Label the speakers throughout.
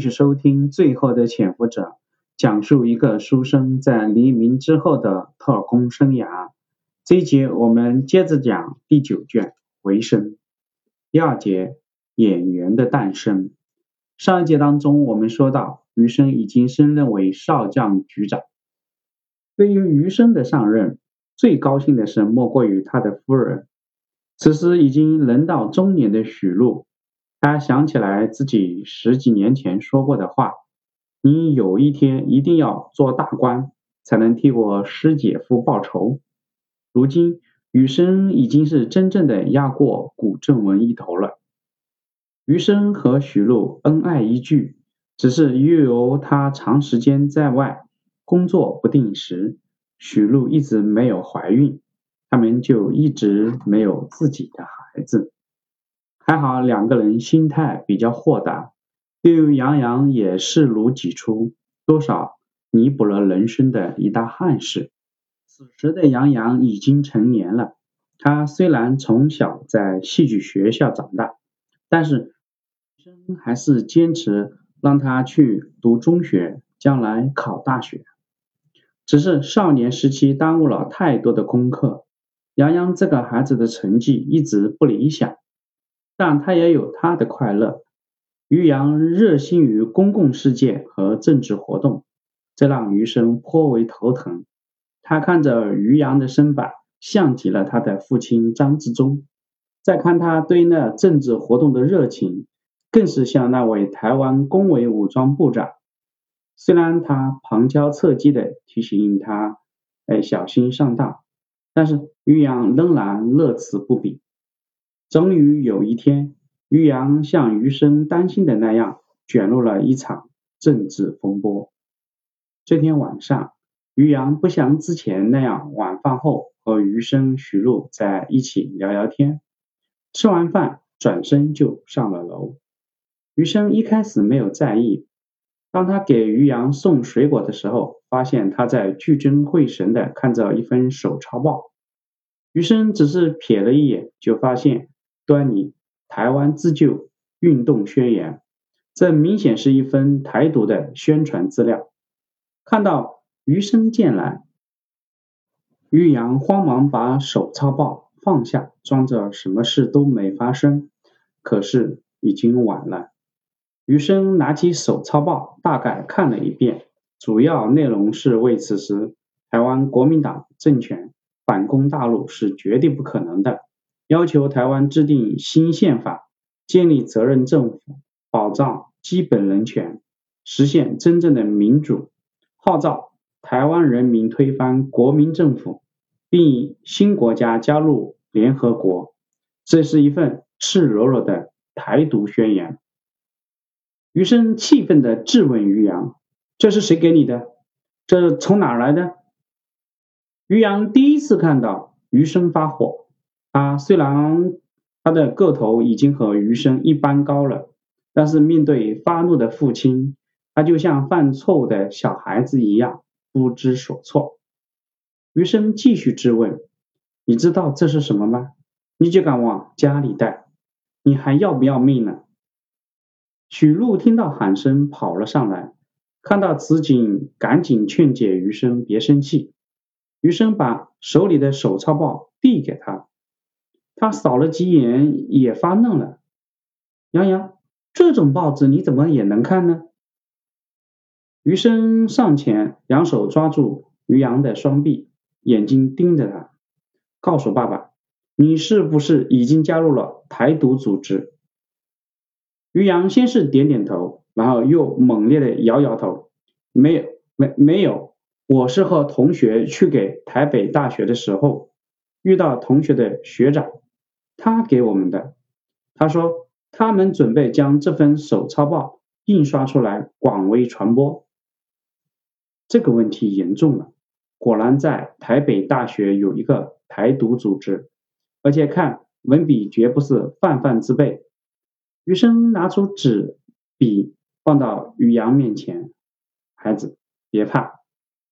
Speaker 1: 继续收听《最后的潜伏者》，讲述一个书生在黎明之后的特工生涯。这一节我们接着讲第九卷《回声》第二节演员的诞生。上一节当中我们说到，余生已经升任为少将局长。对于余生的上任，最高兴的是莫过于他的夫人。此时已经人到中年的许禄。他想起来自己十几年前说过的话：“你有一天一定要做大官，才能替我师姐夫报仇。”如今余生已经是真正的压过古正文一头了。余生和许禄恩爱一句，只是由由他长时间在外工作不定时，许禄一直没有怀孕，他们就一直没有自己的孩子。还好两个人心态比较豁达，对于杨洋也视如己出，多少弥补了人生的一大憾事。此时的杨洋已经成年了，他虽然从小在戏剧学校长大，但是生还是坚持让他去读中学，将来考大学。只是少年时期耽误了太多的功课，杨洋这个孩子的成绩一直不理想。但他也有他的快乐。于洋热心于公共事件和政治活动，这让余生颇为头疼。他看着于洋的身板，像极了他的父亲张自忠；再看他对那政治活动的热情，更是像那位台湾工委武装部长。虽然他旁敲侧击地提醒他，哎，小心上当，但是于洋仍然乐此不彼。终于有一天，于洋像余生担心的那样卷入了一场政治风波。这天晚上，于洋不像之前那样晚饭后和余生、徐璐在一起聊聊天，吃完饭转身就上了楼。余生一开始没有在意，当他给于洋送水果的时候，发现他在聚精会神地看着一份手抄报。余生只是瞥了一眼，就发现。端倪，台湾自救运动宣言，这明显是一份台独的宣传资料。看到余生进来，于洋慌忙把手抄报放下，装着什么事都没发生。可是已经晚了。余生拿起手抄报，大概看了一遍，主要内容是为此时台湾国民党政权反攻大陆是绝对不可能的。要求台湾制定新宪法，建立责任政府，保障基本人权，实现真正的民主，号召台湾人民推翻国民政府，并以新国家加入联合国。这是一份赤裸裸的台独宣言。余生气愤地质问于洋：“这是谁给你的？这从哪来的？”于洋第一次看到余生发火。他虽然他的个头已经和余生一般高了，但是面对发怒的父亲，他就像犯错误的小孩子一样不知所措。余生继续质问：“你知道这是什么吗？你就敢往家里带？你还要不要命了？”许禄听到喊声跑了上来，看到此景，赶紧劝解余生别生气。余生把手里的手抄报递给他。他扫了几眼，也发愣了。杨洋，这种报纸你怎么也能看呢？余生上前，两手抓住于洋的双臂，眼睛盯着他，告诉爸爸：“你是不是已经加入了台独组织？”于洋先是点点头，然后又猛烈的摇摇头：“没有，没没有，我是和同学去给台北大学的时候，遇到同学的学长。”他给我们的，他说他们准备将这份手抄报印刷出来，广为传播。这个问题严重了，果然在台北大学有一个台独组织，而且看文笔绝不是泛泛之辈。余生拿出纸笔放到于洋面前，孩子别怕，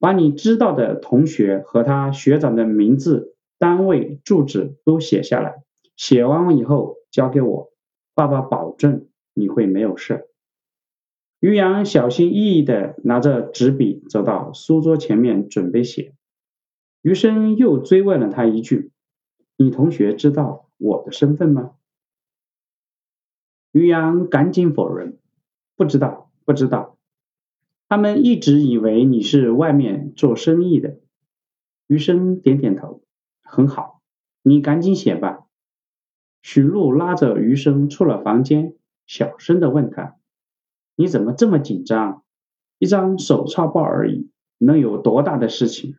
Speaker 1: 把你知道的同学和他学长的名字、单位、住址都写下来。写完以后交给我，爸爸保证你会没有事。于洋小心翼翼地拿着纸笔走到书桌前面准备写。余生又追问了他一句：“你同学知道我的身份吗？”于洋赶紧否认：“不知道，不知道。”他们一直以为你是外面做生意的。余生点点头：“很好，你赶紧写吧。”许露拉着余生出了房间，小声的问他：“你怎么这么紧张？一张手抄报而已，能有多大的事情？”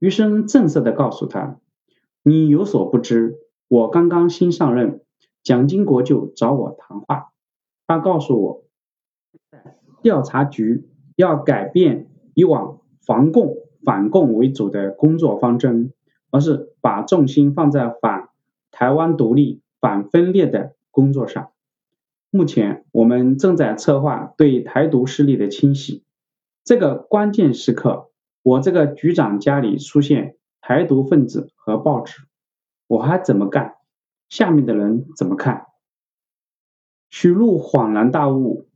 Speaker 1: 余生正色的告诉他：“你有所不知，我刚刚新上任，蒋经国就找我谈话，他告诉我，调查局要改变以往防共反共为主的工作方针，而是把重心放在反。”台湾独立反分裂的工作上，目前我们正在策划对台独势力的清洗。这个关键时刻，我这个局长家里出现台独分子和报纸，我还怎么干？下面的人怎么看？许露恍然大悟：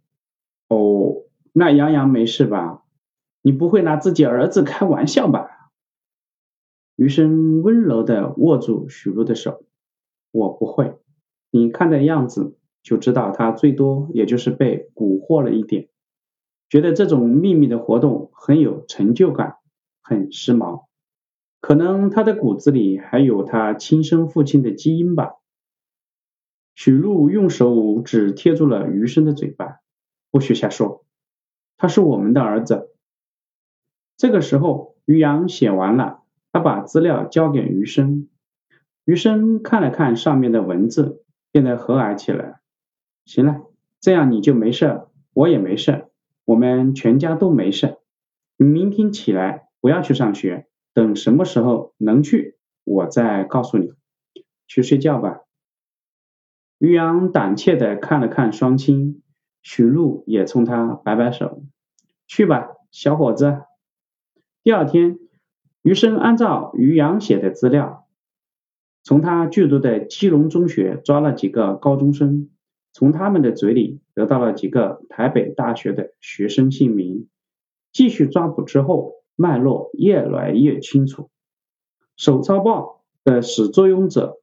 Speaker 1: 哦，那杨洋没事吧？你不会拿自己儿子开玩笑吧？余生温柔地握住许露的手。我不会，你看的样子就知道他最多也就是被蛊惑了一点，觉得这种秘密的活动很有成就感，很时髦。可能他的骨子里还有他亲生父亲的基因吧。许露用手指贴住了余生的嘴巴，不许瞎说，他是我们的儿子。这个时候，于洋写完了，他把资料交给余生。余生看了看上面的文字，变得和蔼起来。行了，这样你就没事，我也没事，我们全家都没事。你明天起来不要去上学，等什么时候能去，我再告诉你。去睡觉吧。于洋胆怯的看了看双亲，许露也冲他摆摆手。去吧，小伙子。第二天，余生按照于洋写的资料。从他就读的基隆中学抓了几个高中生，从他们的嘴里得到了几个台北大学的学生姓名。继续抓捕之后，脉络越来越清楚。手抄报的始作俑者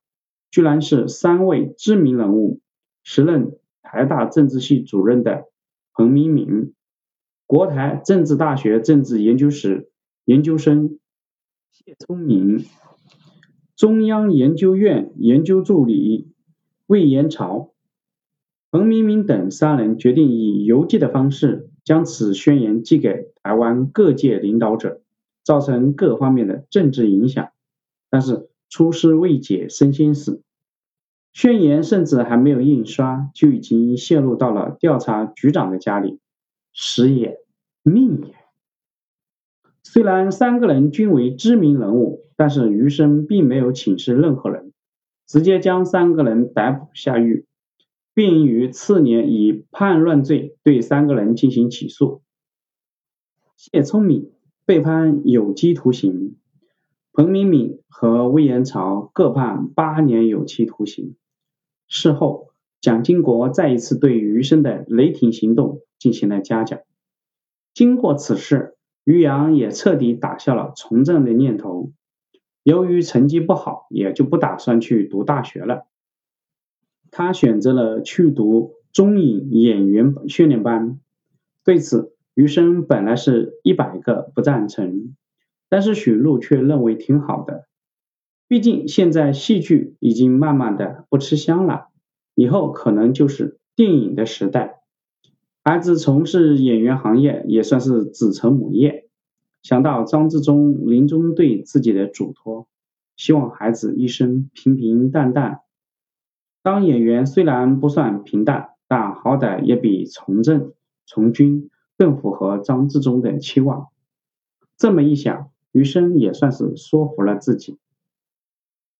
Speaker 1: 居然是三位知名人物：时任台大政治系主任的彭明敏，国台政治大学政治研究室研究生谢聪明。中央研究院研究助理魏延朝、彭明敏等三人决定以邮寄的方式将此宣言寄给台湾各界领导者，造成各方面的政治影响。但是出师未捷身先死，宣言甚至还没有印刷，就已经泄露到了调查局长的家里。时也，命也。虽然三个人均为知名人物。但是余生并没有请示任何人，直接将三个人逮捕下狱，并于次年以叛乱罪对三个人进行起诉。谢聪明被判有期徒刑，彭明敏和魏延朝各判八年有期徒刑。事后，蒋经国再一次对余生的雷霆行动进行了嘉奖。经过此事，余洋也彻底打消了从政的念头。由于成绩不好，也就不打算去读大学了。他选择了去读中影演员训练班。对此，余生本来是一百个不赞成，但是许露却认为挺好的。毕竟现在戏剧已经慢慢的不吃香了，以后可能就是电影的时代。孩子从事演员行业也算是子承母业。想到张自忠临终对自己的嘱托，希望孩子一生平平淡淡。当演员虽然不算平淡，但好歹也比从政从军更符合张自忠的期望。这么一想，余生也算是说服了自己。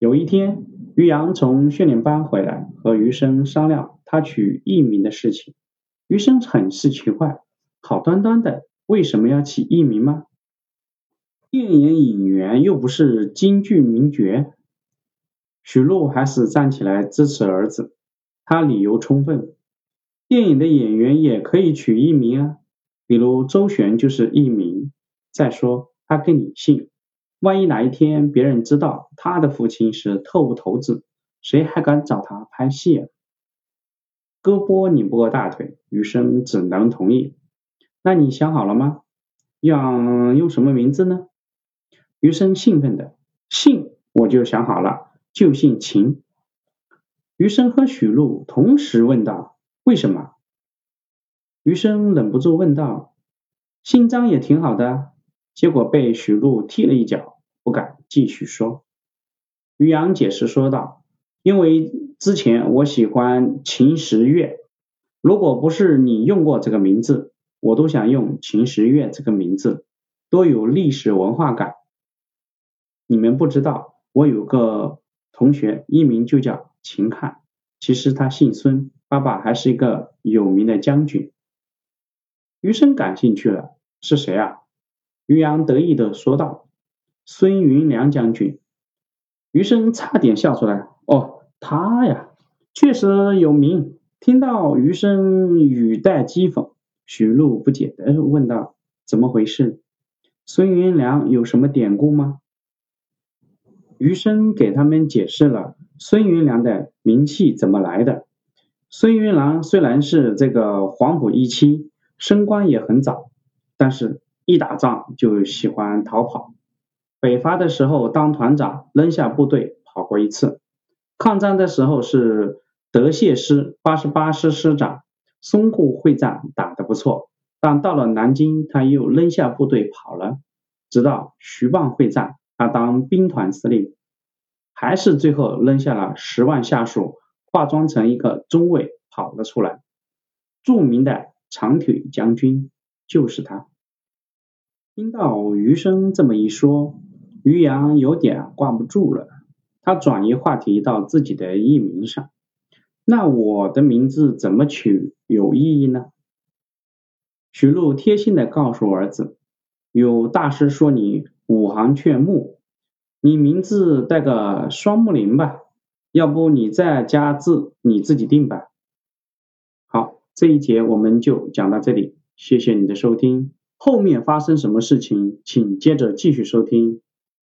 Speaker 1: 有一天，于洋从训练班回来，和余生商量他取艺名的事情。余生很是奇怪，好端端的为什么要起艺名吗？电影演员又不是京剧名角，许露还是站起来支持儿子。他理由充分，电影的演员也可以取艺名啊，比如周旋就是艺名。再说他跟你姓，万一哪一天别人知道他的父亲是特务头子，谁还敢找他拍戏啊？胳膊拧不过大腿，余生只能同意。那你想好了吗？要用什么名字呢？余生兴奋的，姓我就想好了，就姓秦。余生和许露同时问道。为什么？余生忍不住问道：“姓张也挺好的。”结果被许露踢了一脚，不敢继续说。于洋解释说道：“因为之前我喜欢秦时月，如果不是你用过这个名字，我都想用秦时月这个名字，多有历史文化感。你们不知道，我有个同学艺名就叫秦汉，其实他姓孙。”爸爸还是一个有名的将军，余生感兴趣了，是谁啊？于洋得意的说道：“孙云良将军。”余生差点笑出来。哦，他呀，确实有名。听到余生语带讥讽，徐璐不解的问道：“怎么回事？孙云良有什么典故吗？”余生给他们解释了孙云良的名气怎么来的。孙云良虽然是这个黄埔一期，升官也很早，但是一打仗就喜欢逃跑。北伐的时候当团长，扔下部队跑过一次；抗战的时候是德械师八十八师师长，淞沪会战打得不错，但到了南京他又扔下部队跑了。直到徐蚌会战，他当兵团司令，还是最后扔下了十万下属。化妆成一个中尉跑了出来，著名的长腿将军就是他。听到余生这么一说，于洋有点挂不住了，他转移话题到自己的艺名上。那我的名字怎么取有意义呢？许露贴心的告诉儿子，有大师说你五行缺木，你名字带个双木林吧。要不你再加字，你自己定吧。好，这一节我们就讲到这里，谢谢你的收听。后面发生什么事情，请接着继续收听。